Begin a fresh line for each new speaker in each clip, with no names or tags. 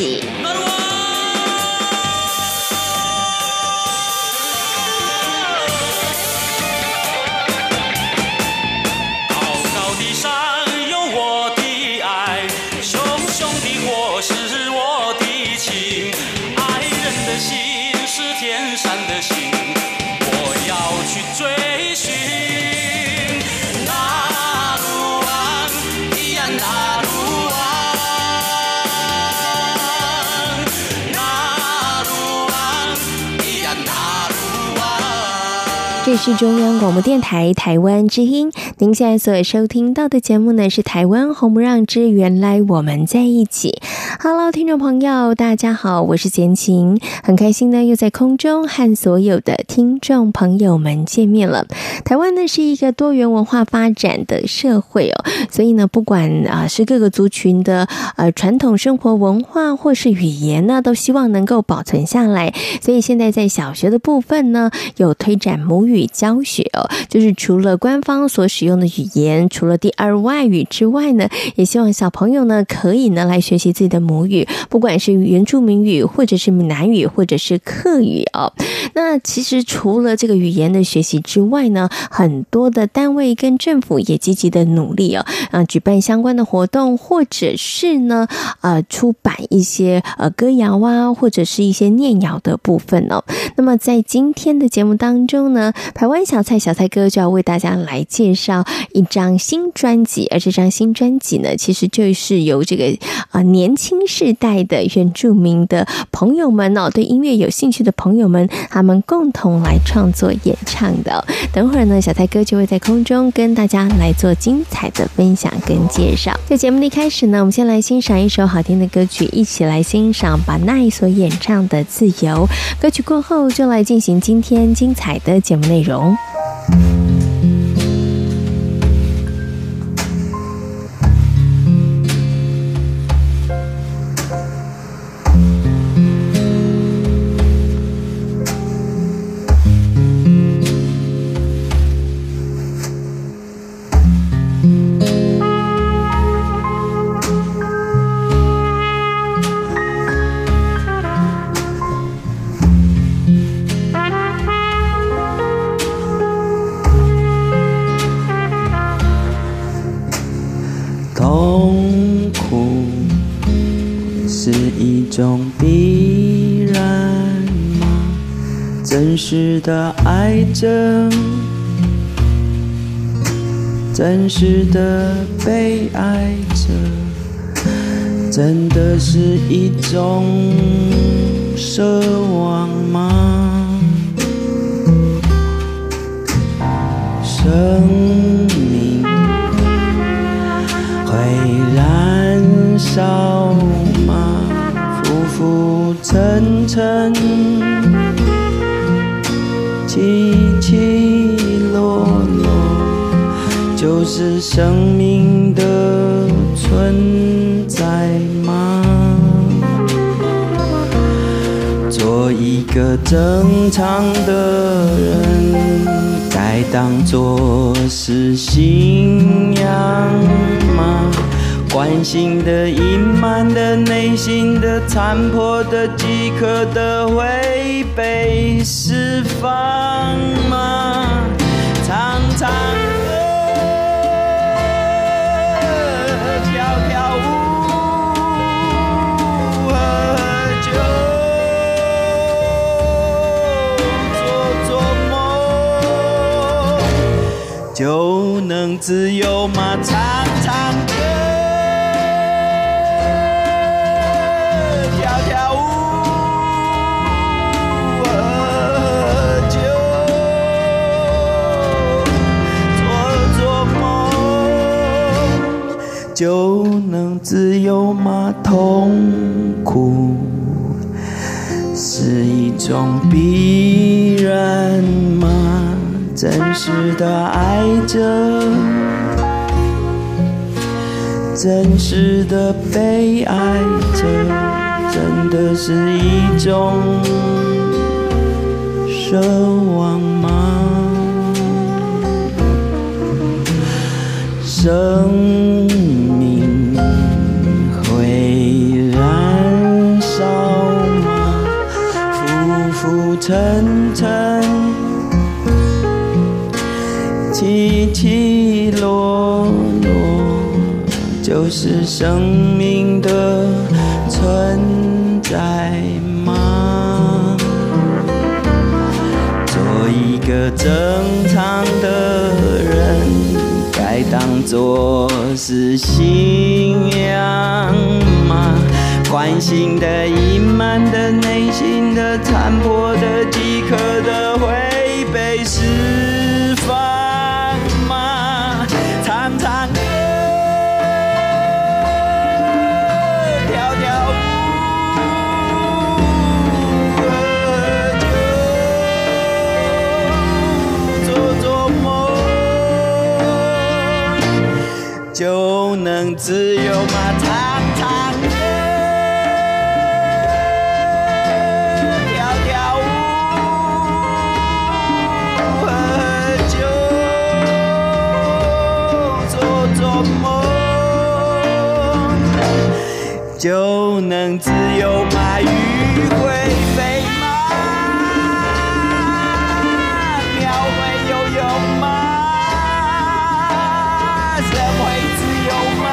在
这是中央广播电台台湾之音。您现在所收听到的节目呢，是《台湾红不让之原来我们在一起》。Hello，听众朋友，大家好，我是简晴，很开心呢，又在空中和所有的听众朋友们见面了。台湾呢是一个多元文化发展的社会哦，所以呢，不管啊是各个族群的呃传统生活文化或是语言呢，都希望能够保存下来。所以现在在小学的部分呢，有推展母语。教学哦，就是除了官方所使用的语言，除了第二外语之外呢，也希望小朋友呢可以呢来学习自己的母语，不管是原住民语，或者是闽南语，或者是客语哦。那其实除了这个语言的学习之外呢，很多的单位跟政府也积极的努力哦，啊，举办相关的活动，或者是呢，呃，出版一些呃歌谣啊，或者是一些念谣的部分哦。那么在今天的节目当中呢，台湾小蔡小蔡哥就要为大家来介绍一张新专辑，而这张新专辑呢，其实就是由这个啊年轻新世代的原住民的朋友们哦，对音乐有兴趣的朋友们，他们共同来创作演唱的。等会儿呢，小菜哥就会在空中跟大家来做精彩的分享跟介绍。在节目的一开始呢，我们先来欣赏一首好听的歌曲，一起来欣赏巴奈所演唱的《自由》。歌曲过后，就来进行今天精彩的节目内容。内容。
的爱着，真实的被爱着，真的是一种奢望吗？生命会燃烧吗？浮浮沉沉。是生命的存在吗？做一个正常的人，该当作是信仰吗？关心的、隐瞒的、内心的、残破的、饥渴的，会被释放能自由吗？唱唱歌，跳跳舞，喝酒，做做梦，就能自由吗？痛苦是一种必然。真实的爱着，真实的被爱着，真的是一种奢望吗？生命会燃烧吗？浮浮沉沉，起落落，就是生命的存在吗？做一个正常的人。该当作是信仰吗？关心的、隐瞒的、内心的、残破的、饥渴的，能自由吗？鱼会飞吗？鸟会游泳吗？人会自由吗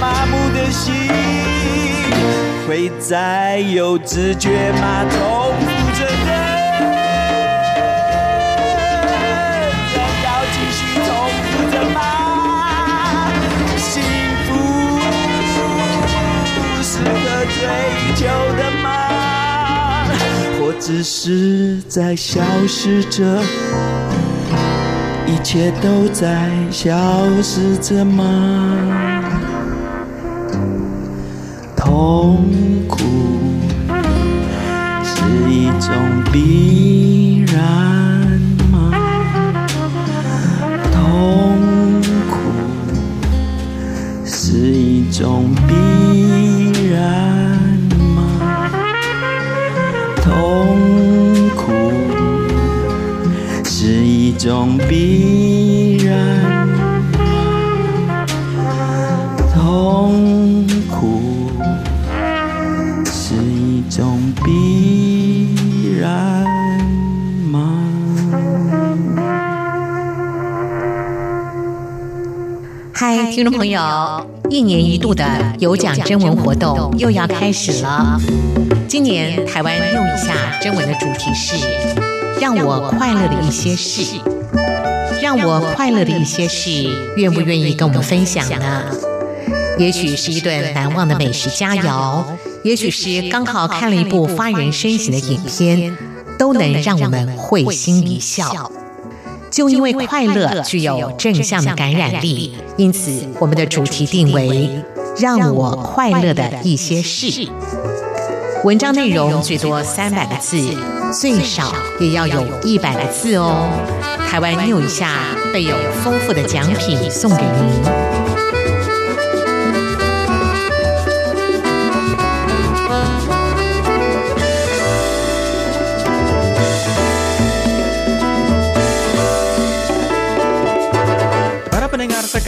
麻木的心会再有知觉吗？只是在消失着？一切都在消失着吗？痛苦是一种必然吗？痛苦是一种必种必然吗？痛苦。是一种必然吗？
嗨，听众朋友，一年一度的有奖征文活动又要开始了。今年台湾用一下征文的主题是“让我快乐的一些事”，让我快乐的一些事，愿不愿意跟我们分享呢？也许是一顿难忘的美食佳肴，也许是刚好看了一部发人深省的影片，都能让我们会心一笑。就因为快乐具有正向的感染力，因此我们的主题定为“让我快乐的一些事”。文章内容最多三百个字，最少也要有一百个字哦。台湾扭一下备有丰富的奖品送给您。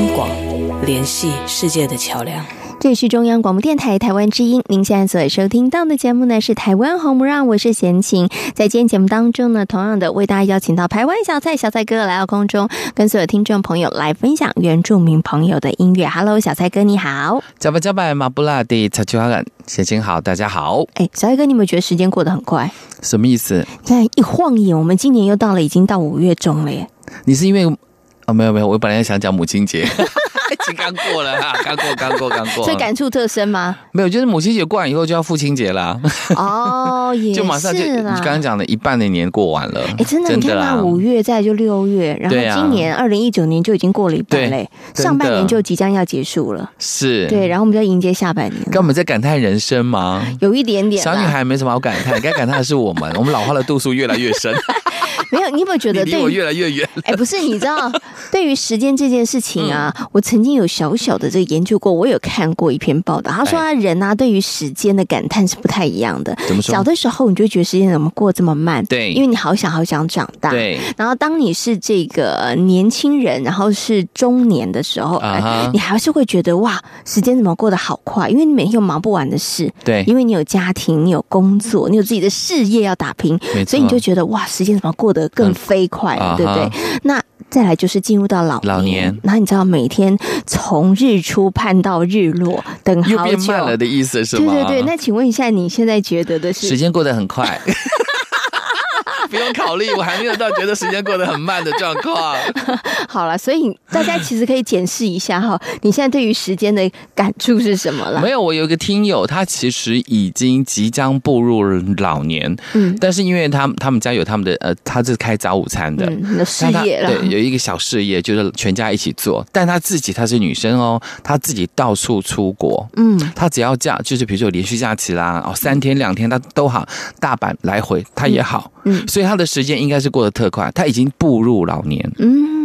央广联系世界的桥梁。
这里是中央广播电台台湾之音，您现在所收听到的节目呢是台湾红不让，我是贤琴。在今天节目当中呢，同样的为大家邀请到台湾小蔡小蔡哥来到空中，跟所有听众朋友来分享原住民朋友的音乐。Hello，小蔡哥你好。
加巴加巴马布拉蒂查丘阿兰，贤琴好，大家好。
哎，小菜哥，你有没有觉得时间过得很快？
什么意思？
你看一晃眼，我们今年又到了，已经到五月中了耶。
你是因为？哦，没有没有，我本来想讲母亲节。已经刚过了哈，刚过刚过刚过，
所以感触特深吗？
没有，就是母亲节过完以后就要父亲节啦。
哦，也是就马上就你
刚刚讲的一半的年过完了。
哎，真的，你看那五月再就六月，然后今年二零一九年就已经过了一半嘞，上半年就即将要结束了。
是，
对，然后我们就要迎接下半年。
跟我们在感叹人生吗？
有一点点。
小女孩没什么好感叹，该感叹的是我们，我们老化的度数越来越深。
没有，你有没有觉得离
我越来越远？
哎，不是，你知道，对于时间这件事情啊，我曾经有小小的这个研究过，我有看过一篇报道，他说啊，人啊，对于时间的感叹是不太一样的。
怎么说？
小的时候你就觉得时间怎么过这么慢？
对，
因为你好想好想长大。
对。
然后当你是这个年轻人，然后是中年的时候，你还是会觉得哇，时间怎么过得好快？因为你每天有忙不完的事。
对。
因为你有家庭，你有工作，你有自己的事业要打拼，所以你就觉得哇，时间怎么过得更飞快了，对不对？那。再来就是进入到老年，
老年，
然后你知道每天从日出盼到日落，等好久，
了的意思是吗？
对对对。那请问一下，你现在觉得的是？
时间过得很快。不用考虑，我还没有到觉得时间过得很慢的状况。
好了，所以大家其实可以检视一下哈，你现在对于时间的感触是什么了？
没有，我有一个听友，他其实已经即将步入老年，嗯，但是因为他他们家有他们的呃，他是开早午餐的，
嗯，的事业了，
对，有一个小事业，就是全家一起做。但他自己她是女生哦，她自己到处出国，嗯，她只要假，就是比如说有连续假期啦，哦，三天两天她都好，大阪来回她也好，嗯，所以。所以他的时间应该是过得特快，他已经步入老年。嗯。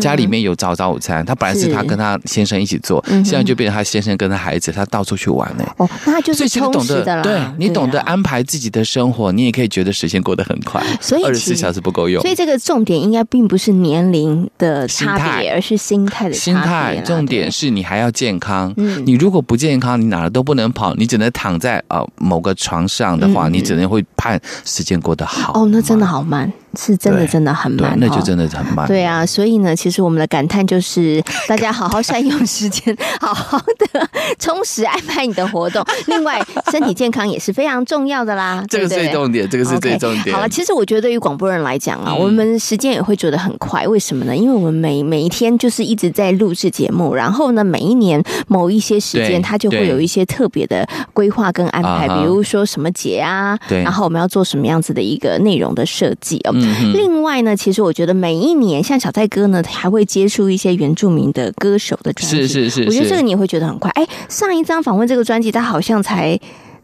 家里面有早早午餐，他本来是他跟他先生一起做，现在就变成他先生跟他孩子，他到处去玩呢。
哦，那他就是充实的了。
对，你懂得安排自己的生活，你也可以觉得时间过得很快。
所以
二十四小时不够用。
所以这个重点应该并不是年龄的差别，而是心态的差别。
心态重点是你还要健康。嗯，你如果不健康，你哪儿都不能跑，你只能躺在呃某个床上的话，你只能会盼时间过得好。
哦，那真的好慢。是真的，真的很慢，
那就真的很慢。
对啊，所以呢，其实我们的感叹就是，大家好好善用时间，好好的充实安排你的活动。另外，身体健康也是非常重要的啦。
这个是最重点，这个是最重点。
好了，其实我觉得对于广播人来讲啊，我们时间也会觉得很快。为什么呢？因为我们每每一天就是一直在录制节目，然后呢，每一年某一些时间，它就会有一些特别的规划跟安排，比如说什么节啊，对，然后我们要做什么样子的一个内容的设计哦。另外呢，其实我觉得每一年像小蔡哥呢，还会接触一些原住民的歌手的专辑。
是是是，
我觉得这个你也会觉得很快。哎，上一张访问这个专辑，他好像才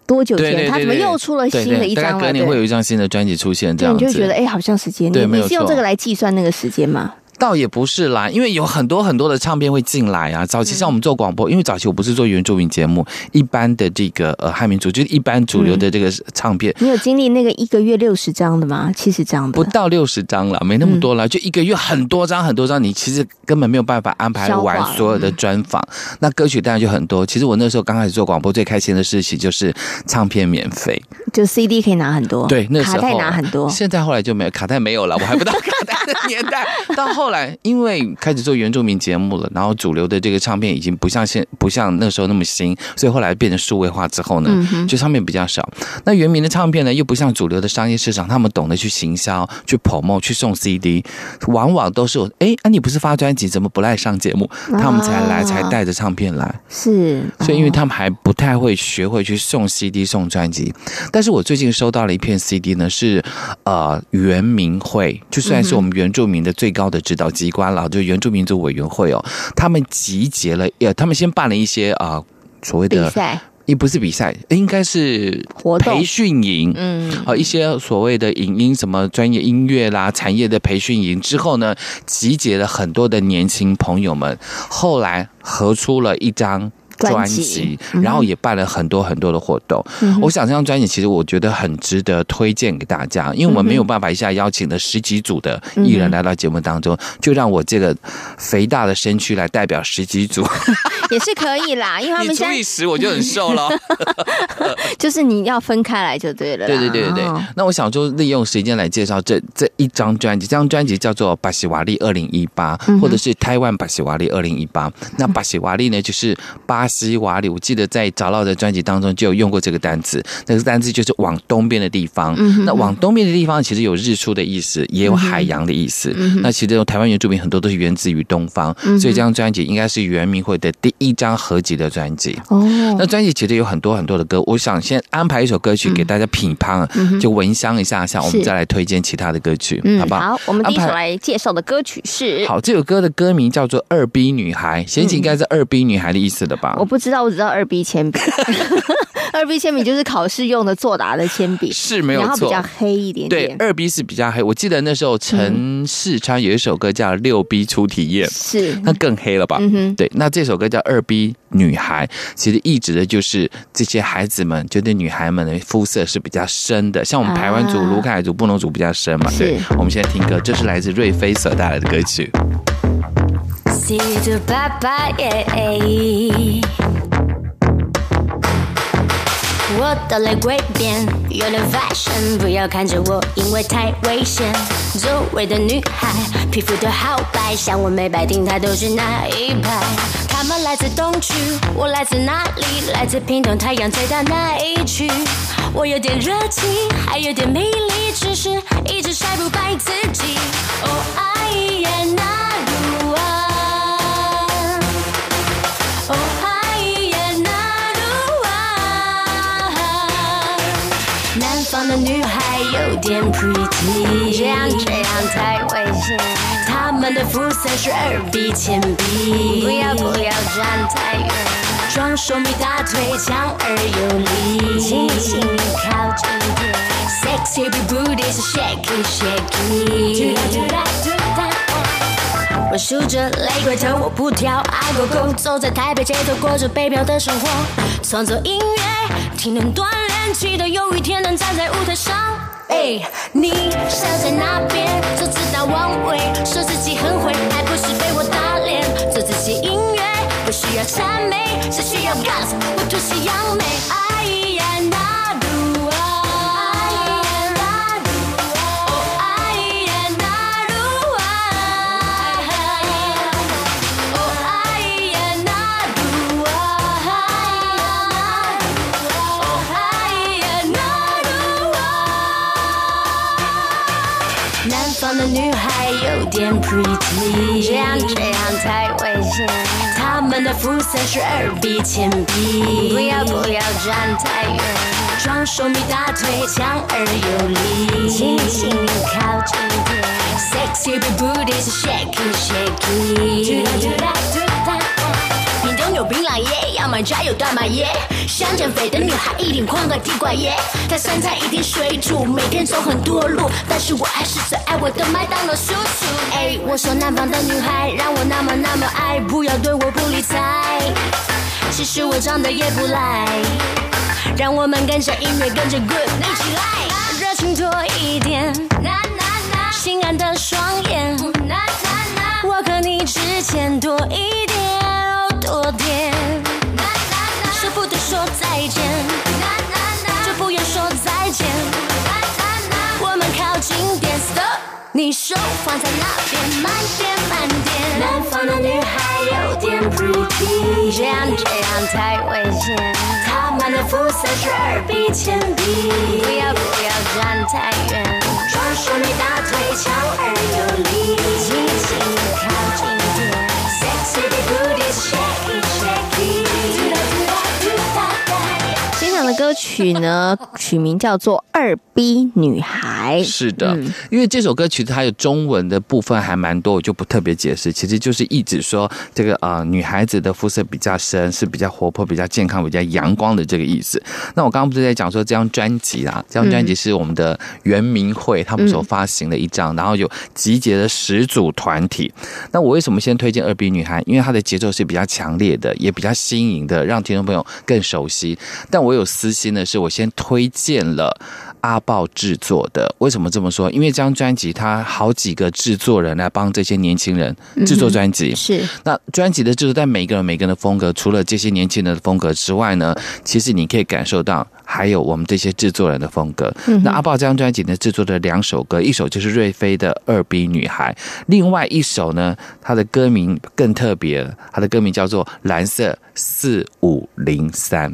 多久前？他怎么又出了新的一张了？
隔年会有一张新的专辑出现，这样子。
对，你就觉得哎，好像时间。你你是用这个来计算那个时间吗？
倒也不是啦，因为有很多很多的唱片会进来啊。早期像我们做广播，因为早期我不是做原住民节目，一般的这个呃汉民族，就是一般主流的这个唱片。
你有经历那个一个月六十张的吗？七十张的？
不到六十张了，没那么多了，就一个月很多张很多张，你其实根本没有办法安排完所有的专访。那歌曲当然就很多。其实我那时候刚开始做广播，最开心的事情就是唱片免费，
就 CD 可以拿很多。
对，那时候
卡带拿很多。
现在后来就没有卡带没有了，我还不到卡带的年代。到后。来，因为开始做原住民节目了，然后主流的这个唱片已经不像现不像那时候那么新，所以后来变成数位化之后呢，就唱片比较少。那原民的唱片呢，又不像主流的商业市场，他们懂得去行销、去 promote、去送 CD，往往都是我哎，啊，你不是发专辑，怎么不来上节目？他们才来，才带着唱片来。
是，
所以因为他们还不太会学会去送 CD、送专辑。但是我最近收到了一片 CD 呢，是呃原民会，就算是我们原住民的最高的指导机关了，就原住民族委员会哦，他们集结了，呃，他们先办了一些啊、呃、所谓的
比赛，
也不是比赛，应该是活动。培训营，嗯，啊，一些所谓的影音什么专业音乐啦、产业的培训营之后呢，集结了很多的年轻朋友们，后来合出了一张专辑，然后也办了很多很多的活动。嗯、我想这张专辑其实我觉得很值得推荐给大家，因为我们没有办法一下邀请了十几组的艺人来到节目当中，就让我这个肥大的身躯来代表十几组，
也是可以啦。因为他们
除以十我就很瘦了，
就是你要分开来就对了。
对对对对那我想就利用时间来介绍这这一张专辑，这张专辑叫做《巴西瓦利二零一八》，或者是台湾巴西瓦利二零一八。那巴西瓦利呢，就是巴西瓦利。我记得在早老的专辑当中就有用过这个单词，那个单词就是往东边的地方。那往东边的地方其实有日出的意思，也有海洋的意思。那其实台湾原住民很多都是源自于东方，所以这张专辑应该是原民会的第一张合集的专辑。哦，那专辑其实有很多很多的歌，我想先安排一首歌曲给大家品尝，就闻香一下下，我们再来推荐其他的歌曲，好不好？
好，我们第一首来介绍的歌曲是
好，这首歌的歌名叫做《二逼女孩》，显然应该是二逼女孩的意思了吧？
我不知道，我只知道二逼铅笔。二 B 铅笔就是考试用的作答的铅笔，
是没有错，
然后比较黑一点点。
对，二 B 是比较黑。我记得那时候陈世昌有一首歌叫《六 B 初体验》，
是
那更黑了吧？嗯哼，对。那这首歌叫《二 B 女孩》，其实意指的就是这些孩子们，就对女孩们的肤色是比较深的，像我们台湾族、卢凯族、布农族比较深嘛。对，我们现在听歌，这是来自瑞菲所带来的歌曲。
我的来归边，有点 fashion，不要看着我，因为太危险。周围的女孩皮肤都好白，像我美白顶，她都是那一派。她们来自东区，我来自哪里？来自屏东太阳最大那一区。我有点热情，还有点魅力，只是一直晒不败自己。哦，哎呀，那鲁的女孩有点 pretty，这样这样太危险。他们的肤色是二 B 铅笔，不要不要站太远，双手比大腿强而有力，轻轻靠近点，sexy booty 是 shaky shaky。我数着泪回头，我不跳爱狗狗，走在台北街头，过着北漂的生活，创作音乐，听能锻，祈祷有一天能站在舞台上。哎，你站在那边，做自大妄为，说自己很会，还不是被我打脸？做自己音乐，不需要赞美，只需要 guts，我吐西扬眉。这样这样太危险。他们的肤色是二 B 铅笔，不要不要站太远，双手比大腿强而有力，轻轻靠近点，sexy booty 是 shaky shaky。有槟榔耶，要买斋有大麻耶。想减肥的女孩一定狂个地瓜耶，她身材一定水煮，每天走很多路，但是我还是最爱我的麦当劳叔叔。哎，我说南方的女孩让我那么那么爱，不要对我不理睬。其实我长得也不赖，让我们跟着音乐跟着 groove 一起来，热情多一点，性感的双眼，我和你之间多一点。再见，就不用说再见。我们靠近点，stop，你手放在那边，慢点慢点。南方的女孩有点 pretty，这样这样太危险。她们的肤色是二 B 铅笔，不要不要站太远，双手你大腿强而有力，轻轻靠近点，sexy booty。
首曲呢，取名叫做《二逼女孩》。
是的，
嗯
因为这首歌曲它有中文的部分还蛮多，我就不特别解释。其实就是一直说这个呃女孩子的肤色比较深，是比较活泼、比较健康、比较阳光的这个意思。那我刚刚不是在讲说这张专辑啊，这张专辑是我们的圆明会他们所发行的一张，然后有集结了十组团体。那我为什么先推荐二逼女孩？因为它的节奏是比较强烈的，也比较新颖的，让听众朋友更熟悉。但我有私心的是，我先推荐了阿豹制作的。为什么这么说？因为这张专辑它好几个制作人来帮这些年轻人制作专辑。
是
那专辑的制作，但每个人每个人的风格，除了这些年轻人的风格之外呢，其实你可以感受到还有我们这些制作人的风格。那阿豹这张专辑呢，制作的两首歌，一首就是瑞飞的《二逼女孩》，另外一首呢，它的歌名更特别，它的歌名叫做《蓝色四五零三》。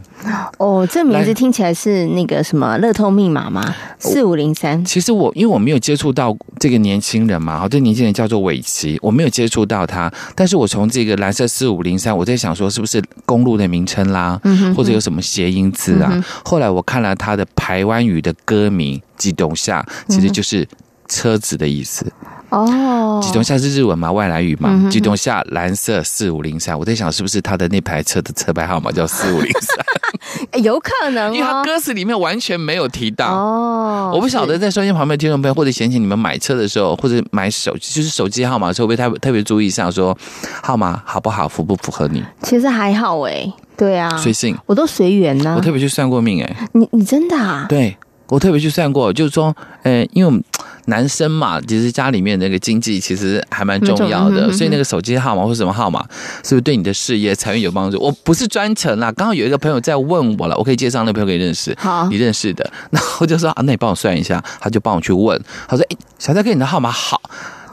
哦，这名字听起来是那个什么乐透密码吗？四五零三。
其实我因为我没有接触到这个年轻人嘛，好，这年轻人叫做伟奇，我没有接触到他，但是我从这个蓝色四五零三，我在想说是不是公路的名称啦，或者有什么谐音字啊？后来我看了他的台湾语的歌名“机动下”，其实就是车子的意思。
哦，
机动下是日文嘛，外来语嘛，机动下蓝色四五零三，我在想是不是他的那排车的车牌号码叫四五零三，
有可能
因为他
哦。
歌词里面完全没有提到。
哦，
我不晓得在收音旁边的听众朋友，或者嫌弃你们买车的时候，或者买手就是手机号码的时候，会不会特特别注意一下说号码好不好，符不符合你？
其实还好哎，对啊，
随性，
我都随缘呢
我。特别去算过命、欸，哎，
你你真的啊？
对我特别去算过，就是说，呃，因为我们男生嘛，其实家里面那个经济其实还蛮重要的，所以那个手机号码或什么号码，是不是对你的事业财运有帮助？我不是专程啦，刚好有一个朋友在问我了，我可以介绍那个朋友给你认识，
好
你认识的，然后我就说啊，那你帮我算一下，他就帮我去问，他说，哎，小蔡哥，你的号码好。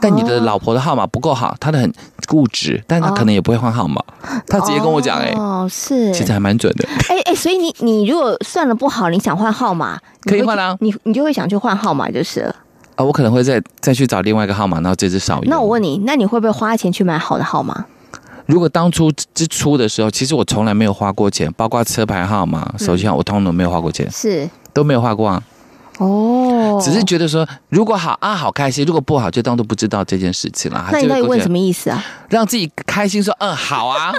但你的老婆的号码不够好，她的很固执，但她可能也不会换号码。她直接跟我讲、欸，哎、
哦，是，
其实还蛮准的。
哎哎，所以你你如果算了不好，你想换号码，
可以换啊
你你就会想去换号码就是了。
啊，我可能会再再去找另外一个号码，然后这只少用。
那我问你，那你会不会花钱去买好的号码？
如果当初之初的时候，其实我从来没有花过钱，包括车牌号码、手机号，我通通都没有花过钱，
是
都没有花过啊。
哦，
只是觉得说，如果好啊，好开心；如果不好，就当做不知道这件事情了。
那你到底问什么？意思啊？
让自己开心，说嗯好啊。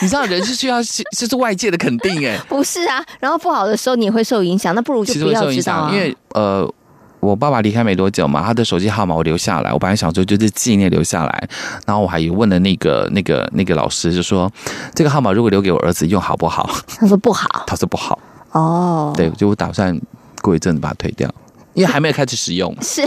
你知道人是需要就是外界的肯定哎、
不是啊，然后不好的时候你也会受影响，那不如就
其实
不要
影响，
知道啊。
因为呃，我爸爸离开没多久嘛，他的手机号码我留下来，我本来想说就是纪念留下来，然后我还有问了那个那个那个老师，就说这个号码如果留给我儿子用好不好？
他说不好
他说不好，
哦，
对，就我打算过一阵子把它退掉，因为还没有开始使用。
是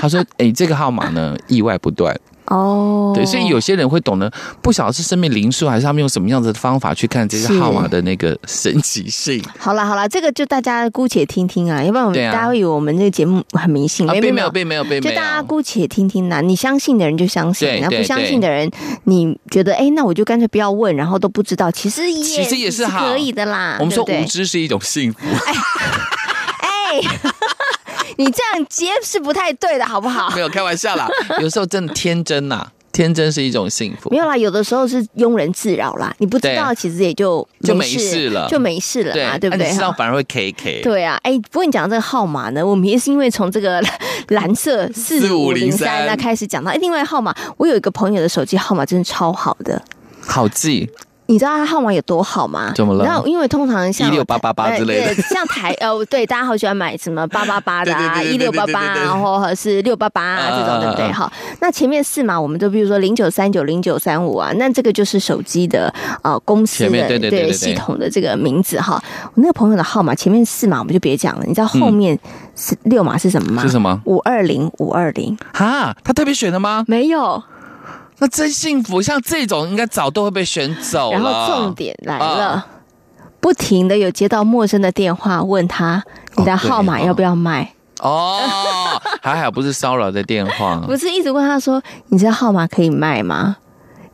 他说：“哎，这个号码呢，意外不断。
哦，
对，所以有些人会懂得，不晓得是生命灵数，还是他们用什么样子的方法去看这些号码的那个神奇性。
好啦好啦，这个就大家姑且听听啊，要不然我
们啊
大家会以为我们这个节目很迷信，
啊，
没
并没有，并没有，并没有。
就大家姑且听听啦、你相信的人就相信，然后不相信的人，你觉得哎，那我就干脆不要问，然后都不知道，其实也
其实也是好
可以的啦。
我
们说
无知是一种幸福。
哎，你这样接是不太对的，好不好？
没有开玩笑啦，有时候真的天真呐、天真是一种幸福
没。有啦，有的时候是庸人自扰啦，你不知道，其实也就
就没
事
事了
就没事了嘛，对不对？
啊你知道反而会 K K。
对啊，哎，不过你讲这个号码呢，我们也是因为从这个 蓝色四五零三那开始讲到，哎，另外号码，我有一个朋友的手机号码真的超好的。
好记，
你知道他号码有多好吗？
怎么了
然后因为通常像
一六八八八之类的
呃 像台呃，对，大家好喜欢买什么八八八的啊，一六八八，然后或者是六八八啊这种，对不对？
嗯
好，那前面四码我们就比如说零九三九、零九三五啊，那这个就是手机的呃公司的
对对对对对
系统的这个名字哈。我那个朋友的号码前面四码我们就别讲了，你知道后面是六码是什么吗？
是什么
五二零五二零
哈，他特别选的吗？
没有。
那真幸福，像这种应该早都会被选走了。
然后重点来了，
啊
不停的有接到陌生的电话，问他你的号码要不要卖？
哦，还好不是骚扰的电话，
不是一直问他说，你这号码可以卖吗？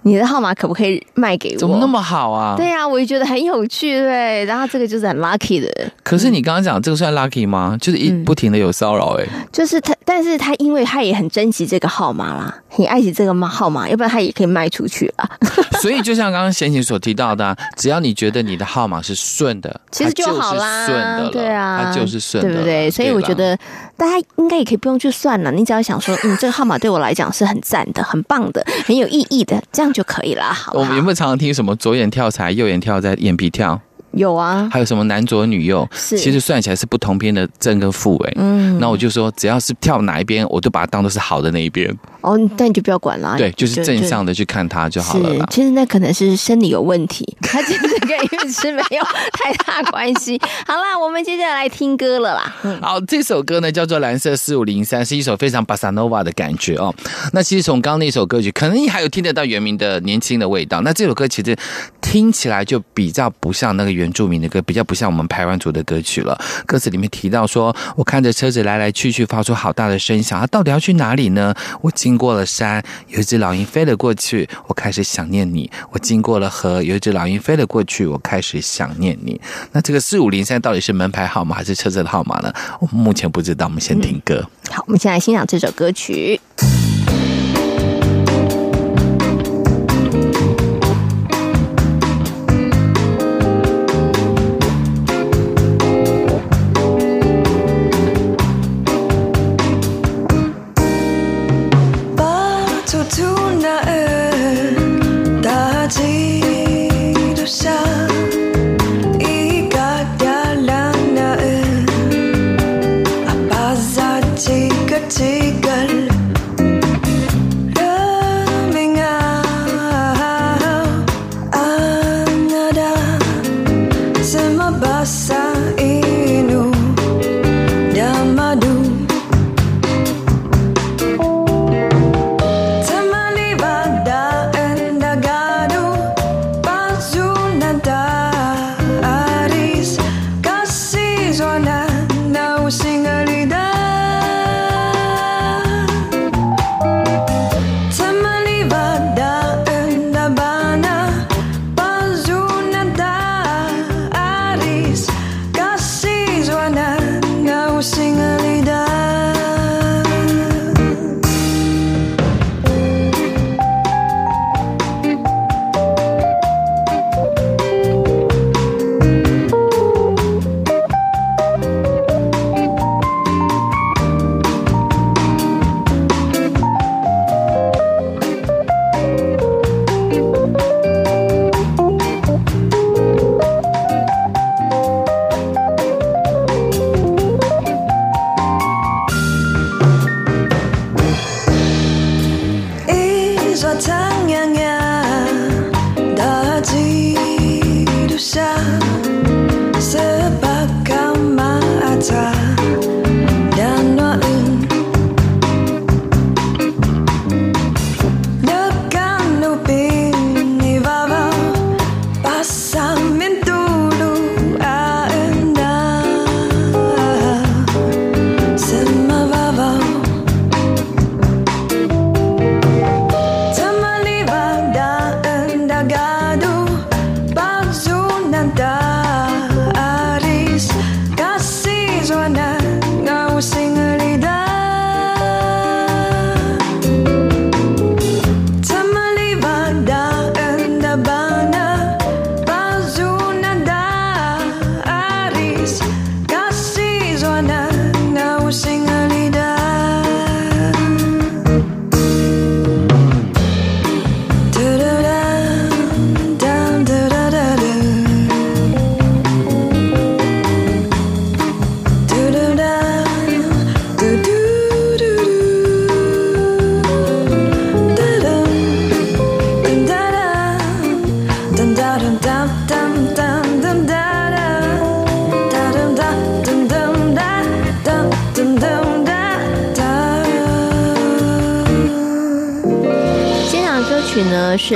你的号码可不可以卖给我？
怎么那么好啊？
对呀、啊，我也觉得很有趣，对。然后这个就是很 lucky 的，
可是你刚刚讲这个算 lucky 吗？就是一不停的有骚扰，哎，
就是他但是他因为他也很珍惜这个号码啦，很爱惜这个号码，要不然他也可以卖出去啊。
所以就像刚刚贤琴所提到的，只要你觉得你的号码是顺的，
其实就好啦，
顺的了，
对啊，
它就是顺的，
对不对？所以我觉得大家应该也可以不用去算了，你只要想说，嗯，这个号码对我来讲是很赞的、很棒的、很有意义的，这样就可以了。好，好，
我们有没有常常听什么左眼跳财，右眼跳在眼皮跳？
有啊，
还有什么男左女右？是，其实算起来是不同边的正跟负哎。嗯，那我就说，只要是跳哪一边，我都把它当做是好的那一边。
哦，但你就不要管啦。
对，就是正向的去看它就好了。
其实那可能是生理有问题，它其实跟运势没有太大关系。好啦，我们接下来听歌了啦。
嗯、好，这首歌呢叫做《蓝色四五零三》，是一首非常巴萨诺瓦的感觉哦。那其实从刚刚那首歌曲，可能你还有听得到原名的年轻的味道。那这首歌其实听起来就比较不像那个原住民的歌，比较不像我们排湾族的歌曲了。歌词里面提到说：“我看着车子来来去去，发出好大的声响，它到底要去哪里呢？”我经过了山，有一只老鹰飞了过去，我开始想念你。我经过了河，有一只老鹰飞了过去，我开始想念你。那这个四五零三到底是门牌号码还是车子的号码呢？我们目前不知道。我们先听歌。
好，我们先来欣赏这首歌。曲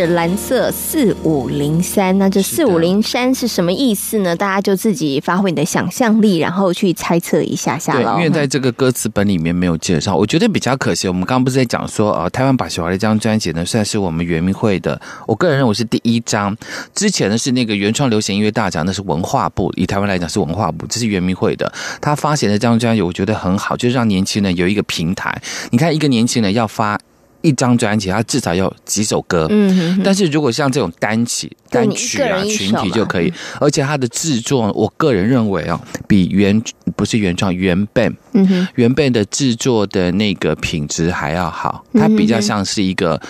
是蓝色四五零三，那这四五零三是什么意思呢？大家就自己发挥你的想象力，然后去猜测一下下。
对，因为在这个歌词本里面没有介绍，我觉得比较可惜。我们刚刚不是在讲说，呃，台湾把喜华的这张专辑呢，算是我们圆明会的，我个人认为是第一张。之前呢是那个原创流行音乐大奖，那是文化部，以台湾来讲是文化部，这是圆明会的。他发行的这张专辑，我觉得很好，就是让年轻人有一个平台。你看，一个年轻人要发。一张专辑，它至少要几首歌。嗯哼哼。但是如果像这种单曲、单曲啊、群体就可以，而且它的制作，我个人认为啊，比原不是原创原 band，嗯哼，原 band 的制作的那个品质还要好。它比较像是一个。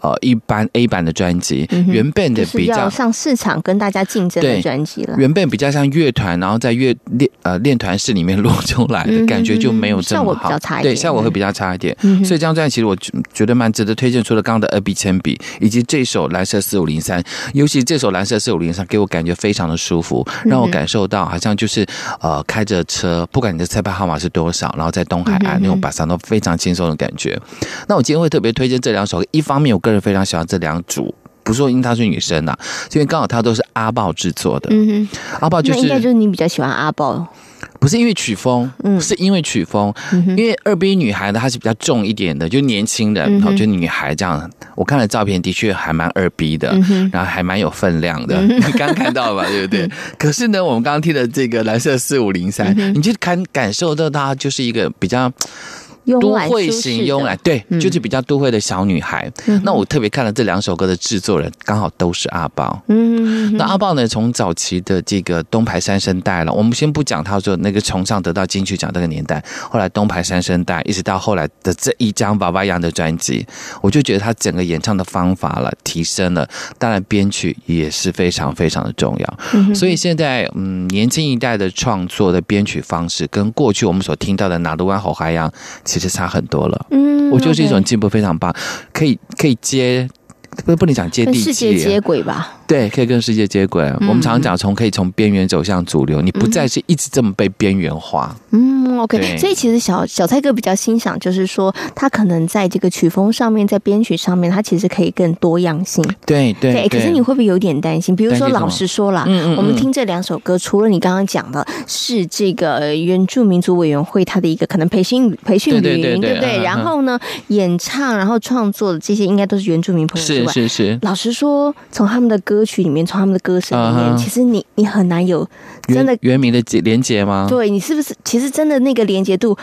呃，一般 A 版的专辑，原 band 的比较
上市场跟大家竞争的专辑了。
原 band 比较像乐团，然后在乐练呃练团室里面录出来的感觉就没有这么好。对，效果会比较差一点。嗯、所以这张专辑其实我觉得蛮值得推荐。除了刚刚的二 B 铅笔，以及这首蓝色四五零三，尤其这首蓝色四五零三给我感觉非常的舒服，让我感受到好像就是呃开着车，不管你的车牌号码是多少，然后在东海岸那种把桑都非常轻松的感觉。那我今天会特别推荐这两首，一方面我个人。非常喜欢这两组，不是说因为她是女生呐、啊，因为刚好她都是阿豹制作的。嗯哼，阿豹就是应该
就是你比较喜欢阿爆，
不是因为曲风，嗯，是因为曲风，嗯、因为二 B 女孩呢，她是比较重一点的，就年轻人，然后就女孩这样。我看了照片，的确还蛮二 B 的，嗯、然后还蛮有分量的。刚看到吧，对不对？可是呢，我们刚刚听的这个蓝色四五零三，你就感感受到它就是一个比较。都会型慵懒，对，就是比较都会的小女孩。嗯、那我特别看了这两首歌的制作人，刚好都是阿豹。嗯，那阿豹呢，从早期的这个东排三声带了，我们先不讲他说那个崇尚得到金曲奖那个年代，后来东排三声带，一直到后来的这一张《娃娃样》的专辑，我就觉得他整个演唱的方法了提升了，当然编曲也是非常非常的重要。嗯、所以现在，嗯，年轻一代的创作的编曲方式，跟过去我们所听到的《哪路湾好海洋》。其实差很多了，嗯，我觉得是一种进步，非常棒，可以可以接，不不能讲接地气，
世界接轨吧。
对，可以跟世界接轨。嗯、我们常常讲，从可以从边缘走向主流，你不再是一直这么被边缘化。
嗯，OK。所以其实小小蔡哥比较欣赏，就是说他可能在这个曲风上面，在编曲上面，他其实可以更多样性。
对对，对。
可是你会不会有点担心？比如说，老实说啦，嗯嗯，我们听这两首歌，除了你刚刚讲的是这个原住民族委员会他的一个可能培训培训旅营，对不对？然后呢，演唱然后创作的这些应该都是原住民朋友
是是是。
老实说，从他们的歌。曲里面，从他们的歌声里面，uh huh. 其实你你很难有真的
原名的连结吗？
对，你是不是其实真的那个连结度？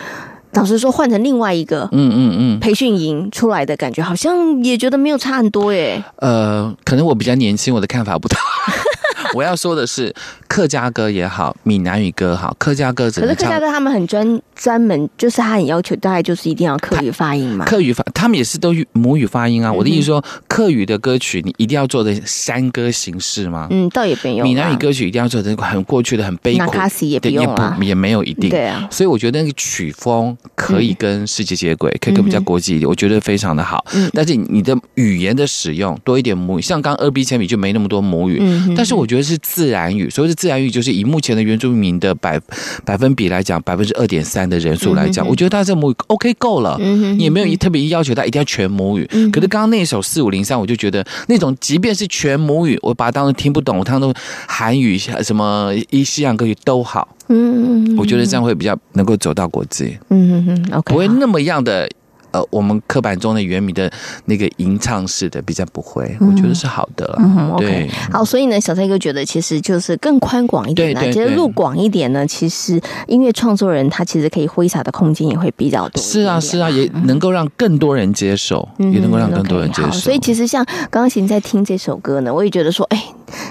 老实说，换成另外一个嗯嗯嗯培训营出来的感觉，好像也觉得没有差很多耶。
呃，可能我比较年轻，我的看法不同。我要说的是，客家歌也好，闽南语歌好，客家歌可是
客家歌他们很专专门，就是他很要求，大概就是一定要客语发音嘛。
客语发，他们也是都母语发音啊。嗯、我的意思说，客语的歌曲你一定要做的山歌形式吗？
嗯，倒也没有。
闽南语歌曲一定要做的很过去的很悲苦，也不用啊，也没有一定。对啊，所以我觉得那个曲风可以跟世界接轨，嗯、可以跟比较国际一点，我觉得非常的好。嗯，但是你的语言的使用多一点母语，像刚二 B 铅笔就没那么多母语。嗯哼，但是我觉得。是自然语，所谓的自然语就是以目前的原住民的百百分比来讲，百分之二点三的人数来讲，我觉得他这母语 OK 够了，也没有特别要求他一定要全母语。嗯、可是刚刚那首四五零三，我就觉得那种即便是全母语，我把它当成听不懂，我当成韩语什么一西洋歌曲都好。嗯哼，我觉得这样会比较能够走到国际。嗯哼，OK，不会那么样的。呃，我们刻板中的原名的那个吟唱式的比较不会，嗯、我觉得是好的了。嗯，OK，对
好，所以呢，小蔡哥觉得其实就是更宽广一点呢，其实路广一点呢，其实音乐创作人他其实可以挥洒的空间也会比较多。
是啊，是啊，也能够让更多人接受，嗯、也能够让更多人接受。Okay,
所以其实像刚刚在听这首歌呢，我也觉得说，哎，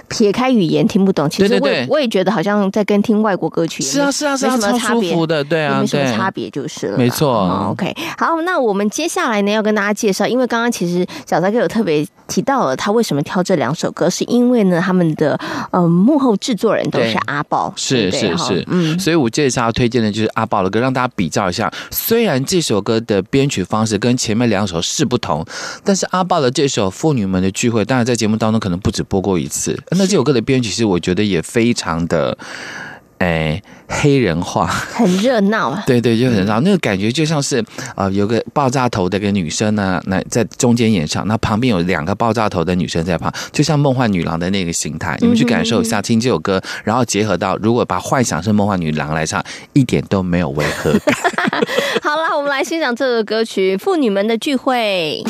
撇开语言听不懂，其实我也我也觉得好像在跟听外国歌曲
是啊是啊是啊，没什么差别的，对啊，
没什么差别就是了，
没错。
OK，好，那我。我们接下来呢，要跟大家介绍，因为刚刚其实小三哥有特别提到了他为什么挑这两首歌，是因为呢，他们的呃幕后制作人都是阿宝，
是是是，嗯，所以我介绍要推荐的就是阿宝的歌，让大家比较一下。虽然这首歌的编曲方式跟前面两首是不同，但是阿宝的这首《妇女们的聚会》，当然在节目当中可能不止播过一次。那这首歌的编曲，其实我觉得也非常的。哎，黑人化，
很热闹啊。
对对，就很热闹，那个感觉就像是啊、呃，有个爆炸头的一个女生呢，那在中间演唱，那旁边有两个爆炸头的女生在旁，就像梦幻女郎的那个形态。你们去感受一下，听这首歌，然后结合到，如果把幻想是梦幻女郎来唱，一点都没有违和感。
好了，我们来欣赏这首歌曲《妇女们的聚会》。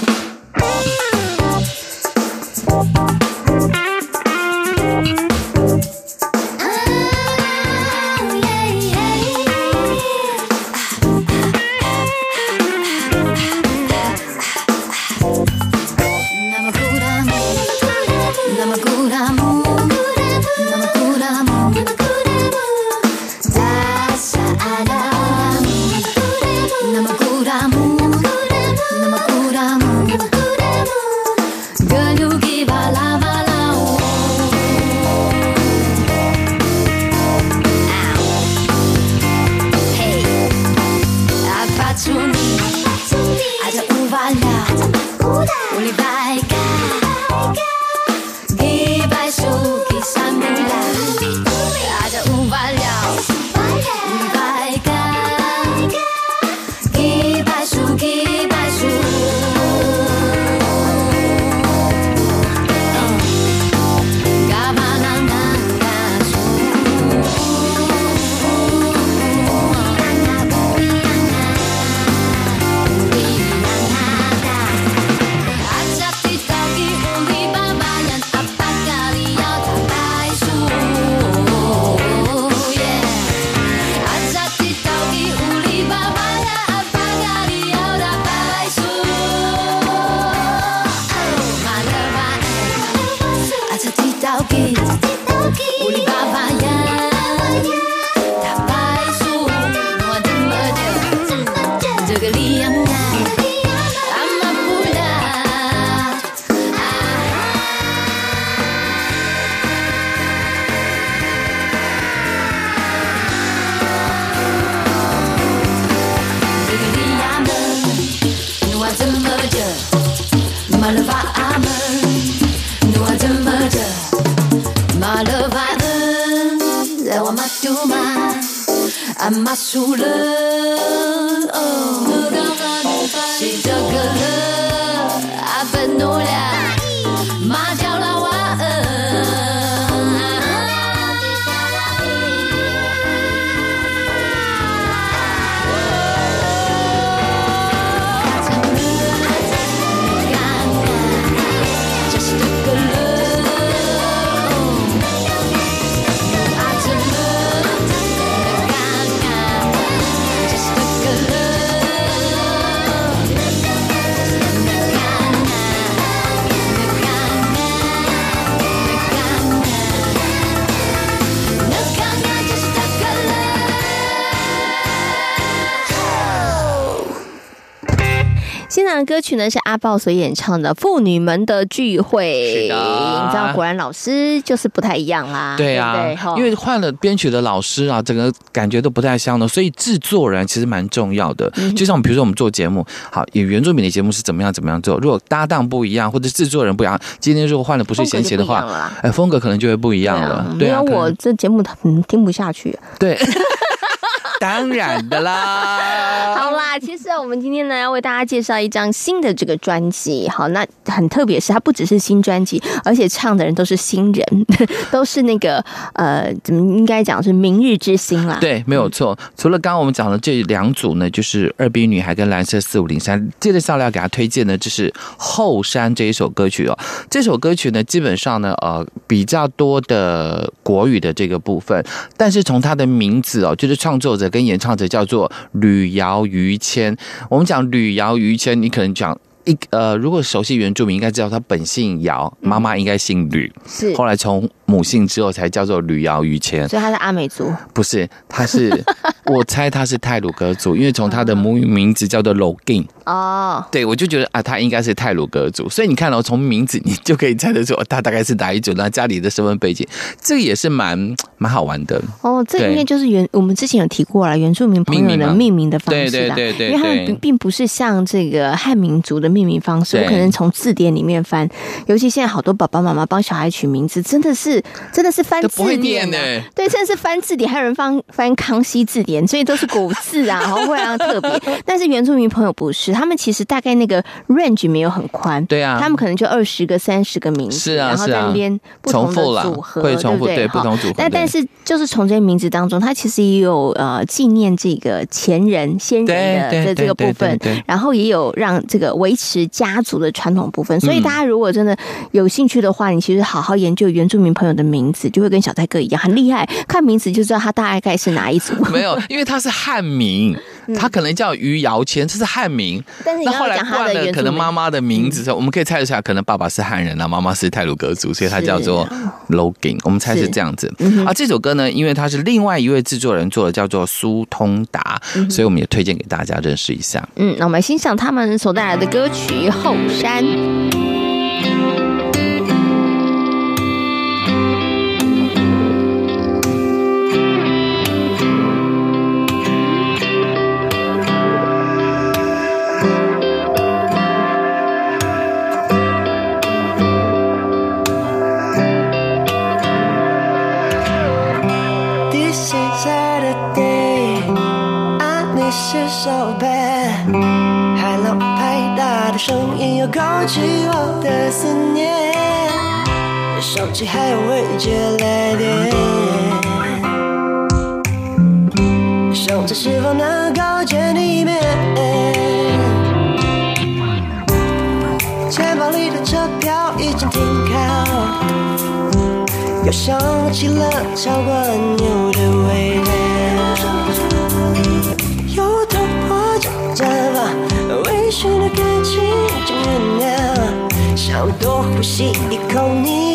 歌曲呢是阿豹所演唱的《妇女们的聚会》，是的，你知道，果然老师就是不太一样啦。
对啊，对对，因为换了编曲的老师啊，整个感觉都不太相同，所以制作人其实蛮重要的。嗯、就像我们比如说我们做节目，好，以原住民的节目是怎么样怎么样做，如果搭档不一样或者制作人不一样，今天如果换了不是贤贤的话，哎，风格可能就会不一样了。对啊，
我这节目嗯听不下去。
对。当然的啦，
好啦，其实我们今天呢要为大家介绍一张新的这个专辑，好，那很特别，是它不只是新专辑，而且唱的人都是新人，都是那个呃，怎么应该讲是明日之星啦？
对，没有错。除了刚刚我们讲的这两组呢，就是二 B 女孩跟蓝色四五零三，接着下来要给大家推荐的，就是后山这一首歌曲哦。这首歌曲呢，基本上呢，呃，比较多的国语的这个部分，但是从它的名字哦，就是创作者。跟演唱者叫做吕瑶于谦，我们讲吕瑶于谦，你可能讲。一呃，如果熟悉原住民，应该知道他本姓姚，妈妈应该姓吕，是。后来从母姓之后才叫做吕瑶于谦，
所以他是阿美族？
不是，他是 我猜他是泰鲁格族，因为从他的母语名字叫做罗金哦，对，我就觉得啊，他应该是泰鲁格族，所以你看到、哦、从名字你就可以猜得出他大概是哪一族，那家里的身份背景，这个也是蛮蛮好玩的
哦。这应该就是原我们之前有提过了，原住民朋友的命名的方式，对对对对，因为他们并不是像这个汉民族的。命名方式，我可能从字典里面翻。尤其现在好多爸爸妈妈帮小孩取名字，真的是
是真的是翻字典呢、
欸。
对，真的是翻字典，还有人翻翻康熙字典，所以都是古字啊，然后非常特别。但是原住民朋友不是，他们其实大概那个 range 没有很宽，
对啊，
他们可能就二十个、三十个名字，
是啊，
然后在那边不同的组合，
会重复
对不对？
不同组合。
但但是就是从这些名字当中，它其实也有呃纪念这个前人先人的的这个部分，然后也有让这个维持家族的传统部分。所以大家如果真的有兴趣的话，你其实好好研究原住民朋友的名字，就会跟小蔡哥一样很厉害，看名字就知道他大概是哪一组。
没有，因为他是汉名，他可能叫于姚谦，这是汉名。
但是你后来他的
可能妈妈的名字时候，我们可以猜得出来，可能爸爸是汉人啊，妈妈是泰鲁格族，所以他叫做 Logan。我们猜是这样子。啊，这首歌呢，因为他是另外一位制作人做的，叫做苏通达，所以我们也推荐给大家认识一下。
嗯，那我们来欣赏他们所带来的歌曲《后山》。
想起了超过牛的味蕾，有桃花正绽放微醺的感情。想多呼吸一口你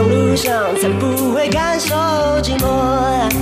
路上才不会感受寂寞。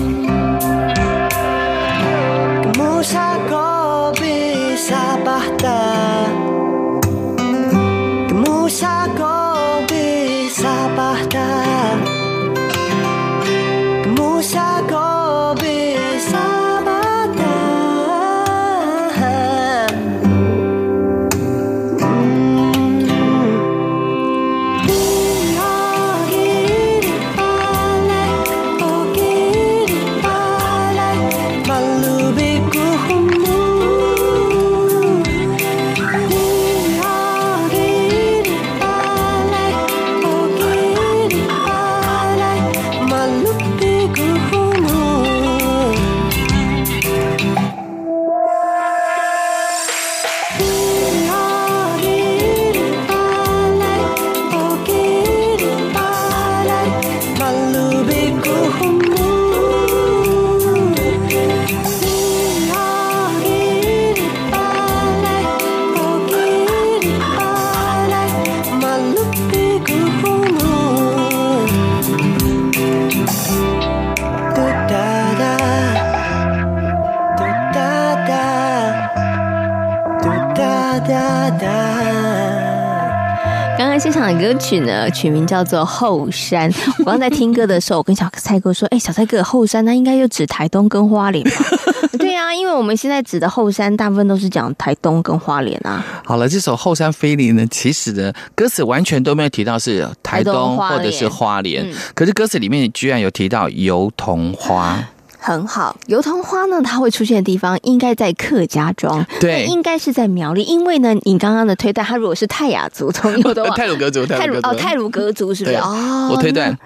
歌曲呢，曲名叫做《后山》。我刚在听歌的时候，我跟小蔡哥说：“哎，小蔡哥，后山那应该就指台东跟花莲吧？” 对啊，因为我们现在指的后山，大部分都是讲台东跟花莲啊。
好了，这首《后山菲林》呢，其实呢，歌词完全都没有提到是台东或者是花莲，可是歌词里面居然有提到油桐花。
很好。油桐花呢，它会出现的地方应该在客家庄，
对，
应该是在苗栗。因为呢，你刚刚的推断，它如果是泰雅族从 油桐花，
太鲁格族，
泰鲁哦，泰鲁格族是不是？哦，
我推断，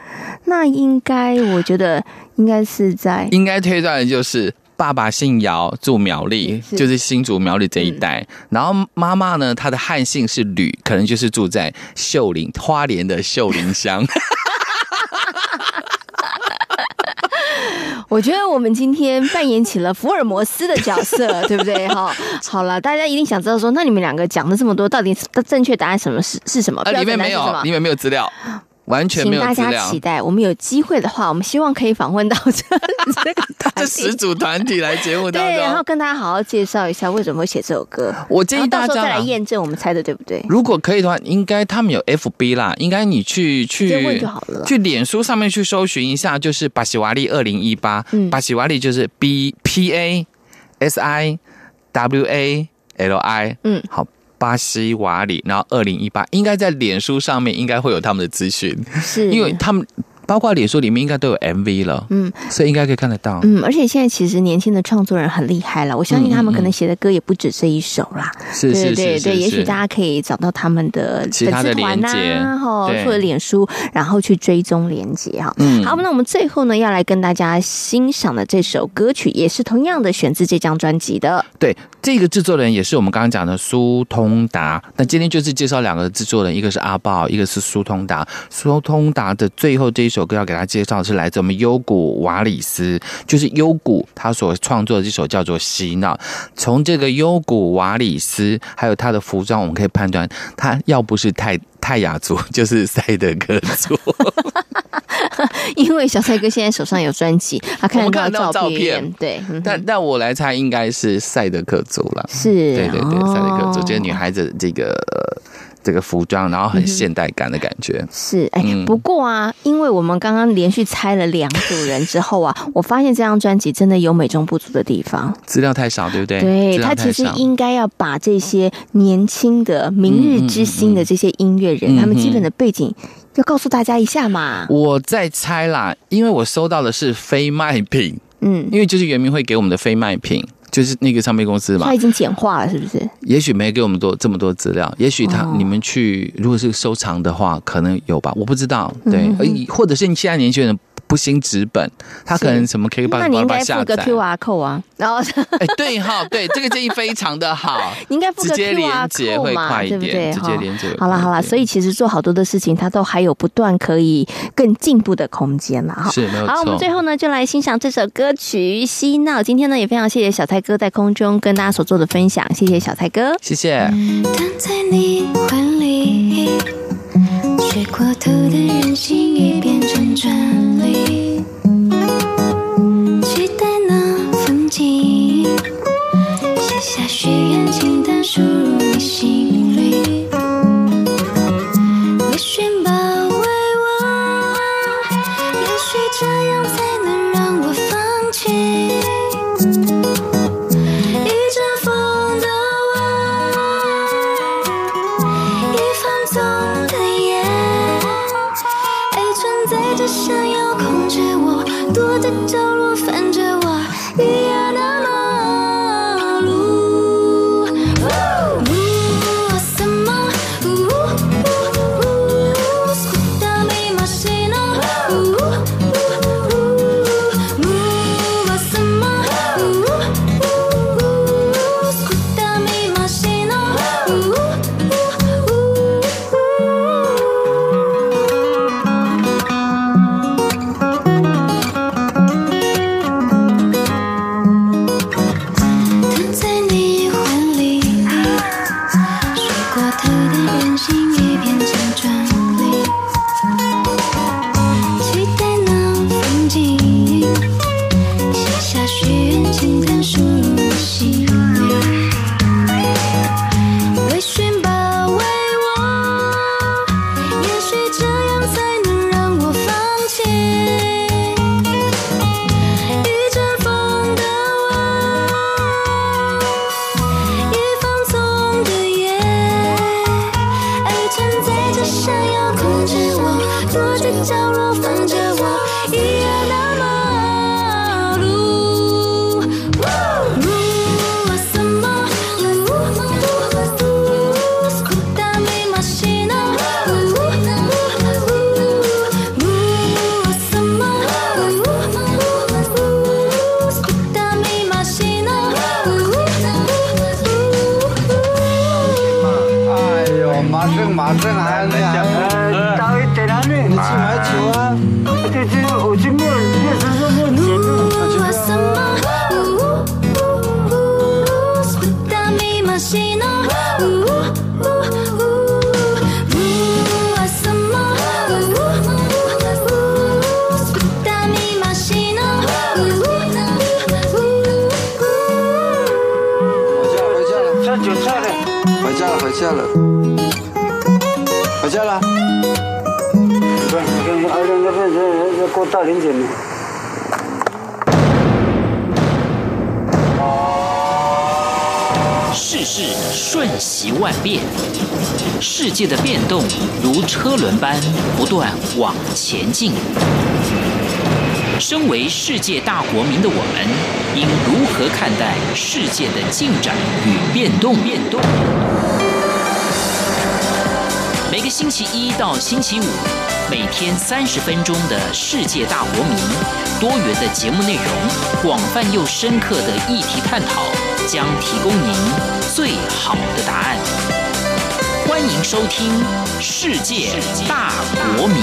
那，那应该我觉得应该是在，
应该推断的就是。爸爸姓姚，住苗栗，是就是新竹苗栗这一带。嗯、然后妈妈呢，她的汉姓是吕，可能就是住在秀林花莲的秀林乡。
我觉得我们今天扮演起了福尔摩斯的角色，对不对？哈，好了，大家一定想知道说，那你们两个讲了这么多，到底正确答案什么是是什么？
啊，里面没有，里面没有资料。完全没有，
请大家期待。我们有机会的话，我们希望可以访问到这这个
这十组团体来节目当中，
对，然后跟大家好好介绍一下为什么会写这首歌。
我建议大家
再来验证我们猜的对不对。
如果可以的话，应该他们有 FB 啦，应该你去去
问就好了，
去脸书上面去搜寻一下，就是巴西瓦利二零一八，巴西瓦利就是 B P A S I W A L I，嗯，好。巴西瓦里，然后二零一八应该在脸书上面应该会有他们的资讯，
是
因为他们。包括脸书里面应该都有 MV 了，嗯，所以应该可以看得到，
嗯，而且现在其实年轻的创作人很厉害了，我相信他们可能写的歌也不止这一首啦，
是是是，
对对，也许大家可以找到他们的粉丝团呐，哈，或者脸书，然后去追踪连接。哈，嗯，好，那我们最后呢要来跟大家欣赏的这首歌曲，也是同样的选自这张专辑的，
对，这个制作人也是我们刚刚讲的苏通达，那今天就是介绍两个制作人，一个是阿豹，一个是苏通达，苏通达的最后这一。这首歌要给大家介绍的是来自我们优古瓦里斯，就是优谷他所创作的这首叫做《洗脑》。从这个优谷瓦里斯还有他的服装，我们可以判断他要不是泰泰雅族，就是赛德克族。
因为小蔡哥现在手上有专辑，他看得到照片，
照片
对。
但但我来猜，应该是赛德克族了。
是，
对对对，赛德克族，这个女孩子这个。这个服装，然后很现代感的感觉、嗯、
是哎，不过啊，因为我们刚刚连续猜了两组人之后啊，我发现这张专辑真的有美中不足的地方，
资料太少，对不对？
对，他其实应该要把这些年轻的明日之星的这些音乐人，嗯嗯嗯、他们基本的背景要告诉大家一下嘛。
我在猜啦，因为我收到的是非卖品，嗯，因为就是圆明会给我们的非卖品。就是那个唱片公司嘛，
他已经简化了，是不是？
也许没给我们多这么多资料，也许他、哦、你们去如果是收藏的话，可能有吧，我不知道。对，或者是你现在年轻人。不兴纸本，他可能什么可以把
那你应该附个 QR code 啊，然后
哎对哈，对这个建议非常的好，
你应该附个 QR code 嘛，直接连接会快一点，对不对？直接连接。好了好了，所以其实做好多的事情，它都还有不断可以更进步的空间了哈。
是，没有错。
好，我们最后呢就来欣赏这首歌曲《嬉闹》。今天呢也非常谢谢小蔡哥在空中跟大家所做的分享，谢谢小蔡哥，
谢谢。
躺在你怀里，睡过头的任性已变成专利。期待那风
景，写下
许愿清单输入你心。看，二两那边人要过大零点了。
世事瞬息万变，世界的变动如车轮般不断往前进。身为世界大国民的我们，应如何看待世界的进展与变动？变动。每个星期一到星期五，每天三十分钟的世界大国民，多元的节目内容，广泛又深刻的议题探讨，将提供您最好的答案。欢迎收听《世界大国民》。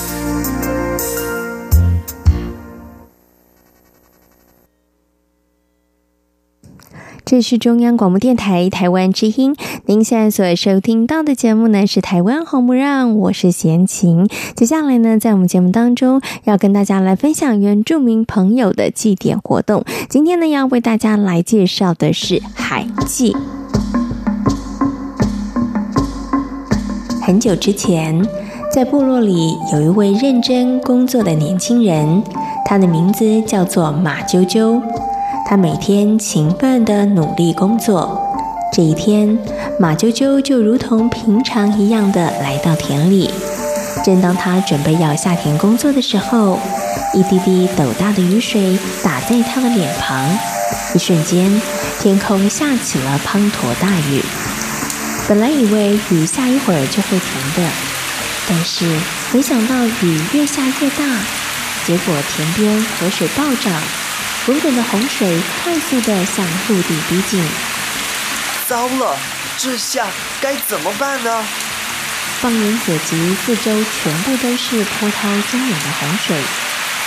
这是中央广播电台台湾之音，您现在所收听到的节目呢是《台湾红不让》，我是贤琴。接下来呢，在我们节目当中要跟大家来分享原住民朋友的祭典活动。今天呢，要为大家来介绍的是海祭。很久之前，在部落里有一位认真工作的年轻人，他的名字叫做马啾啾。他每天勤奋地努力工作。这一天，马啾啾就如同平常一样的来到田里。正当他准备要下田工作的时候，一滴滴斗大的雨水打在他的脸庞，一瞬间，天空下起了滂沱大雨。本来以为雨下一会儿就会停的，但是没想到雨越下越大，结果田边河水暴涨。滚滚的洪水快速地向陆地逼近，
糟了，这下该怎么办呢？
放眼所及，四周全部都是波涛汹涌的洪水，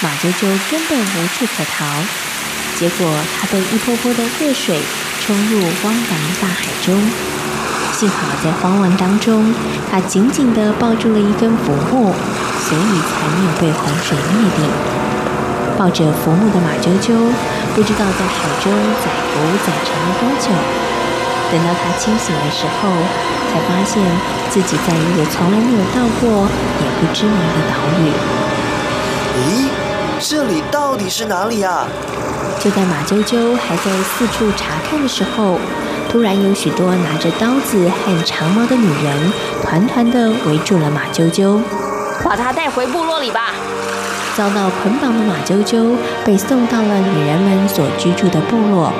马啾啾根本无处可逃。结果他被一波波的热水冲入汪洋大海中。幸好在慌乱当中，他紧紧地抱住了一根浮木，所以才没有被洪水灭顶。抱着浮木的马啾啾，不知道在海中载浮载沉了多久。等到他清醒的时候，才发现自己在一个从来没有到过也不知名的岛屿。
咦，这里到底是哪里啊？
就在马啾啾还在四处查看的时候，突然有许多拿着刀子和长矛的女人，团团的围住了马啾啾。
把他带回部落里吧。
遭到捆绑的马啾啾被送到了女人们所居住的部落。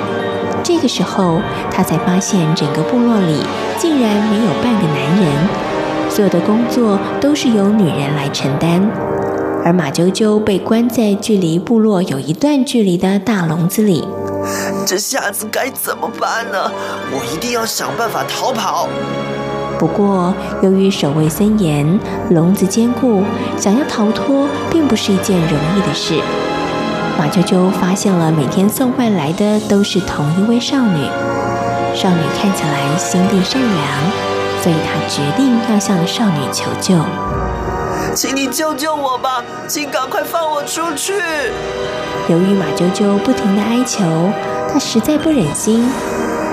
这个时候，他才发现整个部落里竟然没有半个男人，所有的工作都是由女人来承担。而马啾啾被关在距离部落有一段距离的大笼子里。
这下子该怎么办呢？我一定要想办法逃跑。
不过，由于守卫森严，笼子坚固，想要逃脱并不是一件容易的事。马啾啾发现了每天送饭来的都是同一位少女，少女看起来心地善良，所以她决定要向少女求救。
请你救救我吧，请赶快放我出去！
由于马啾啾不停的哀求，她实在不忍心，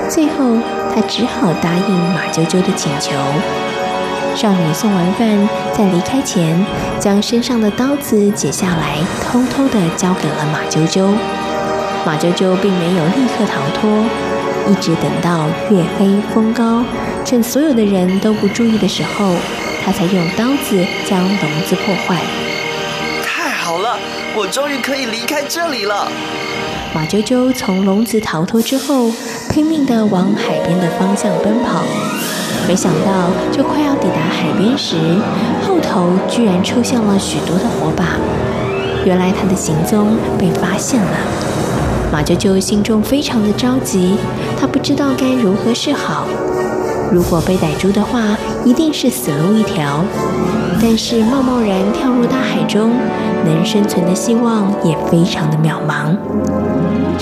最后他只好答应马啾啾的请求。少女送完饭，在离开前，将身上的刀子解下来，偷偷地交给了马啾啾。马啾啾并没有立刻逃脱，一直等到月黑风高，趁所有的人都不注意的时候。他才用刀子将笼子破坏。
太好了，我终于可以离开这里了。
马啾啾从笼子逃脱之后，拼命地往海边的方向奔跑。没想到，就快要抵达海边时，后头居然出现了许多的火把。原来他的行踪被发现了。马啾啾心中非常的着急，他不知道该如何是好。如果被逮住的话，一定是死路一条。但是贸贸然跳入大海中，能生存的希望也非常的渺茫。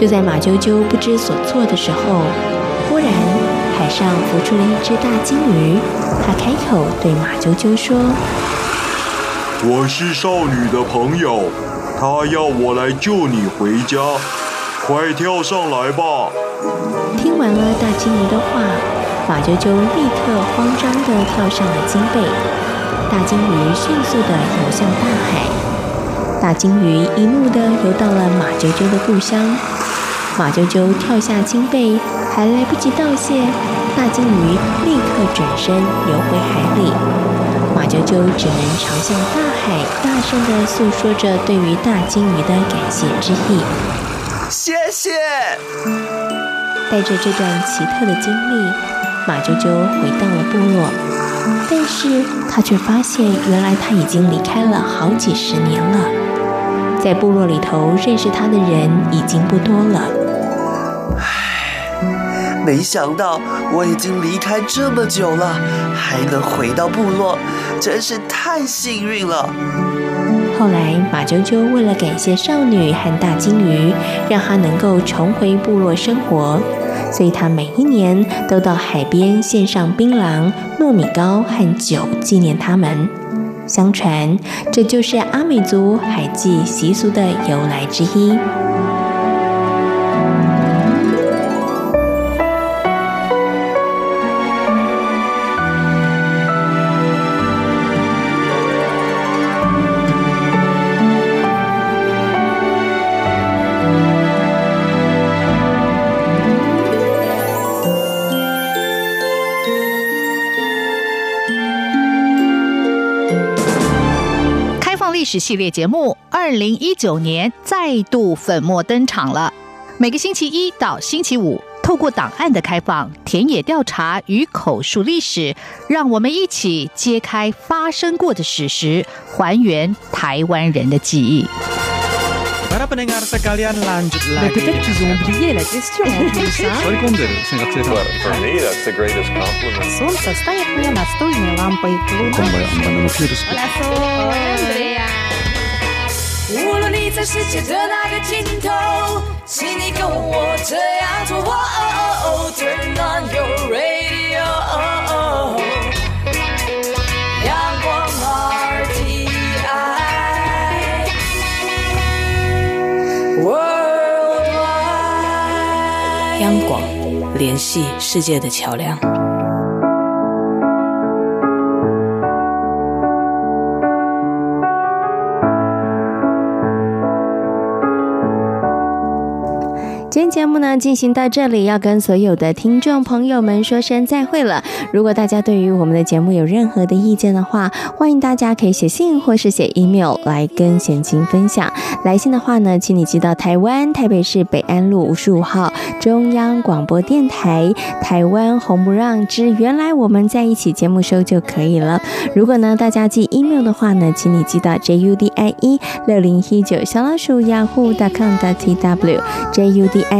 就在马啾啾不知所措的时候，忽然海上浮出了一只大鲸鱼。它开口对马啾啾说：“
我是少女的朋友，她要我来救你回家，快跳上来吧。”
听完了大鲸鱼的话。马啾啾立刻慌张地跳上了金背，大鲸鱼迅速地游向大海。大鲸鱼一路地游到了马啾啾的故乡。马啾啾跳下鲸背，还来不及道谢，大鲸鱼立刻转身游回海里。马啾啾只能朝向大海，大声地诉说着对于大鲸鱼的感谢之意。
谢谢。
带着这段奇特的经历。马啾啾回到了部落，但是他却发现，原来他已经离开了好几十年了。在部落里头认识他的人已经不多了。
唉，没想到我已经离开这么久了，还能回到部落，真是太幸运了。
后来，马啾啾为了感谢少女和大鲸鱼，让他能够重回部落生活。所以他每一年都到海边献上槟榔、糯米糕和酒纪念他们。相传，这就是阿美族海祭习俗的由来之一。
系列节目，二零一九年再度粉墨登场了。每个星期一到星期五，透过档案的开放、田野调查与口述历史，让我们一起揭开发生过的史实，还原台湾人的记忆。无论你在世界的哪个尽头，请你跟我这样做。Turn on your radio，阳光 RTI，
央广联系世界的桥
梁。
节目呢进行到这里，要跟所有的听众朋友们说声再会了。如果大家对于我们的节目有任何的意见的话，欢迎大家可以写信或是写 email 来跟贤青分享。来信的话呢，请你寄到台湾台北市北安路五十五号中央广播电台台湾红不让之原来我们在一起节目收就可以了。如果呢大家寄 email 的话呢，请你寄到 judie 六零一九小老鼠 yahoo.com.tw j u d i